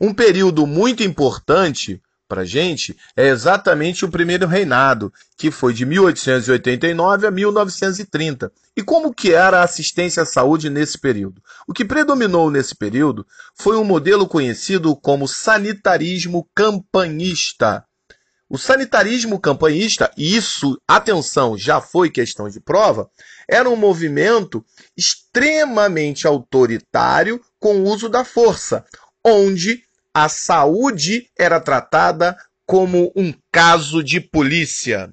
Um período muito importante para a gente é exatamente o primeiro reinado, que foi de 1889 a 1930. E como que era a assistência à saúde nesse período? O que predominou nesse período foi um modelo conhecido como sanitarismo campanhista. O sanitarismo campanhista, e isso, atenção, já foi questão de prova, era um movimento extremamente autoritário com o uso da força, onde a saúde era tratada como um caso de polícia.